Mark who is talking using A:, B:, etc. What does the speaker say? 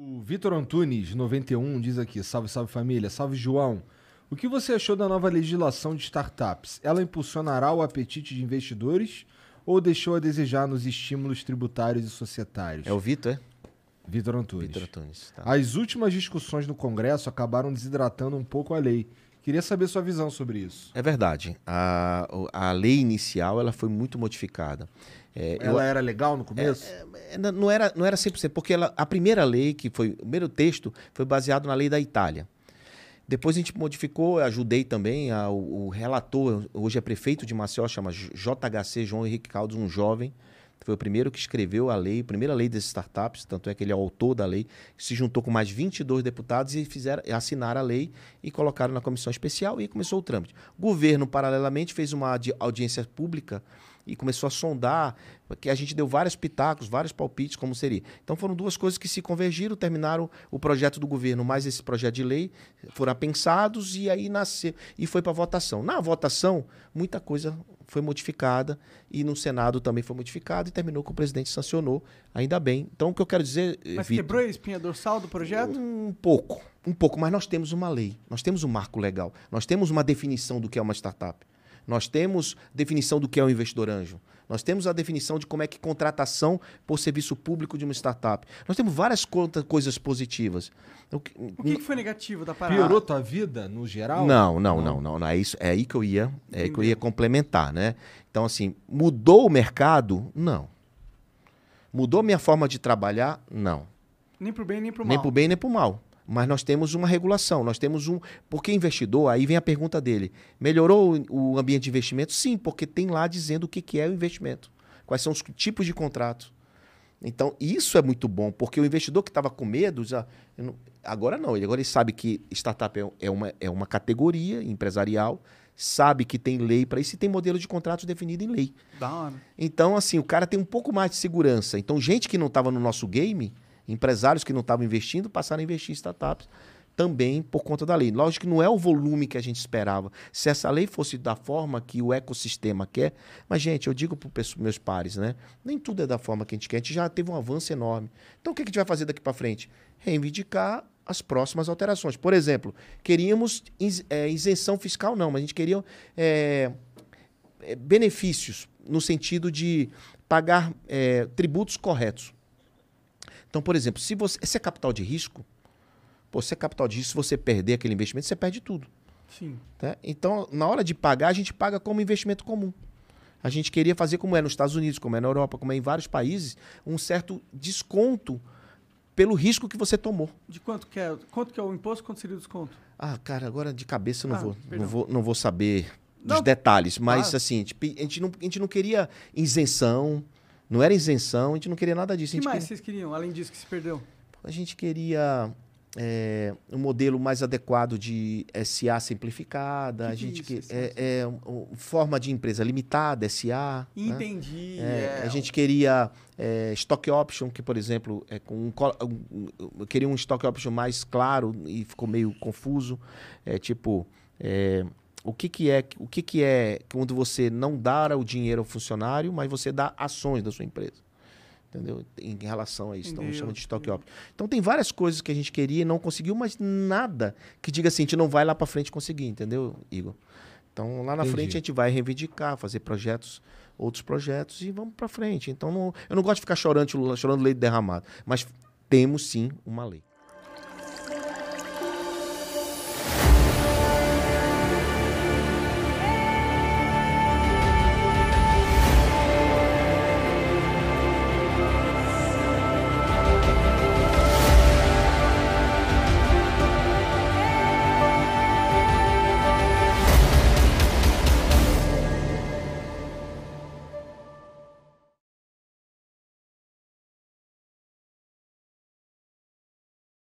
A: O Vitor Antunes, 91, diz aqui: salve, salve família, salve João. O que você achou da nova legislação de startups? Ela impulsionará o apetite de investidores ou deixou a desejar nos estímulos tributários e societários?
B: É o Vitor, é?
A: Vitor Antunes.
B: Vitor Antunes. Tá.
A: As últimas discussões no Congresso acabaram desidratando um pouco a lei. Queria saber sua visão sobre isso.
B: É verdade. A, a lei inicial ela foi muito modificada.
A: É, ela eu, era legal no começo?
B: É, é, não, era, não era 100%, porque ela, a primeira lei, que foi o primeiro texto, foi baseado na lei da Itália. Depois a gente modificou, ajudei também, a, o, o, relator, hoje é prefeito de Maceió, chama JHC João Henrique Caldas, um jovem, foi o primeiro que escreveu a lei, a primeira lei das startups, tanto é que ele é o autor da lei, se juntou com mais 22 deputados e fizeram assinaram a lei e colocaram na comissão especial e começou o trâmite. O governo, paralelamente, fez uma audiência pública e começou a sondar, porque a gente deu vários pitacos, vários palpites, como seria. Então foram duas coisas que se convergiram, terminaram o projeto do governo mais esse projeto de lei, foram pensados e aí nasceu e foi para votação. Na votação, muita coisa foi modificada e no Senado também foi modificado e terminou que o presidente sancionou, ainda bem. Então o que eu quero dizer,
C: Mas Victor, quebrou a espinha dorsal do projeto?
B: Um pouco, um pouco, mas nós temos uma lei, nós temos um marco legal, nós temos uma definição do que é uma startup. Nós temos definição do que é um investidor anjo. Nós temos a definição de como é que contratação por serviço público de uma startup. Nós temos várias coisas positivas.
C: O que, o que, foi negativo da parada?
A: Piorou tua vida no geral?
B: Não, não, não, não. não, É, isso, é aí que eu ia, é aí que eu ia complementar, né? Então, assim, mudou o mercado? Não. Mudou minha forma de trabalhar? Não.
C: Nem pro bem nem pro mal.
B: Nem pro bem nem pro mal mas nós temos uma regulação, nós temos um. Porque investidor, aí vem a pergunta dele: melhorou o ambiente de investimento? Sim, porque tem lá dizendo o que é o investimento, quais são os tipos de contrato. Então, isso é muito bom, porque o investidor que estava com medo, já, não, agora não, ele agora ele sabe que startup é, é, uma, é uma categoria empresarial, sabe que tem lei para isso e tem modelo de contratos definido em lei.
C: Da hora.
B: Então, assim, o cara tem um pouco mais de segurança. Então, gente que não estava no nosso game Empresários que não estavam investindo passaram a investir em startups também por conta da lei. Lógico que não é o volume que a gente esperava. Se essa lei fosse da forma que o ecossistema quer, mas, gente, eu digo para os meus pares, né? Nem tudo é da forma que a gente quer. A gente já teve um avanço enorme. Então, o que a gente vai fazer daqui para frente? Reivindicar as próximas alterações. Por exemplo, queríamos é, isenção fiscal, não, mas a gente queria é, benefícios no sentido de pagar é, tributos corretos. Então, por exemplo, se você. Esse é capital de risco. Pô, se é capital de risco, se você perder aquele investimento, você perde tudo.
C: Sim.
B: Tá? Então, na hora de pagar, a gente paga como investimento comum. A gente queria fazer como é nos Estados Unidos, como é na Europa, como é em vários países, um certo desconto pelo risco que você tomou.
C: De quanto que é, quanto que é o imposto, quanto seria o desconto?
B: Ah, cara, agora de cabeça eu não, ah, vou, não, vou, não vou saber dos não. detalhes, mas ah. assim, a gente, não, a gente não queria isenção, não era isenção, a gente não queria nada disso.
C: O que mais
B: queria...
C: vocês queriam, além disso que se perdeu?
B: A gente queria é, um modelo mais adequado de SA simplificada, que a gente que, é, é um, forma de empresa limitada, SA.
C: Né? Entendi.
B: Né? A gente queria é, stock option, que por exemplo, é com um, um, queria um stock option mais claro e ficou meio confuso, é tipo o que, que é o que, que é quando você não dá o dinheiro ao funcionário, mas você dá ações da sua empresa. Entendeu? Em relação a isso. Então, chama de stock option. Então, tem várias coisas que a gente queria e não conseguiu, mas nada que diga assim, a gente não vai lá para frente conseguir, entendeu, Igor? Então, lá na Entendi. frente a gente vai reivindicar, fazer projetos, outros projetos e vamos para frente. Então, não, eu não gosto de ficar chorando, chorando leite derramado, mas temos sim uma lei.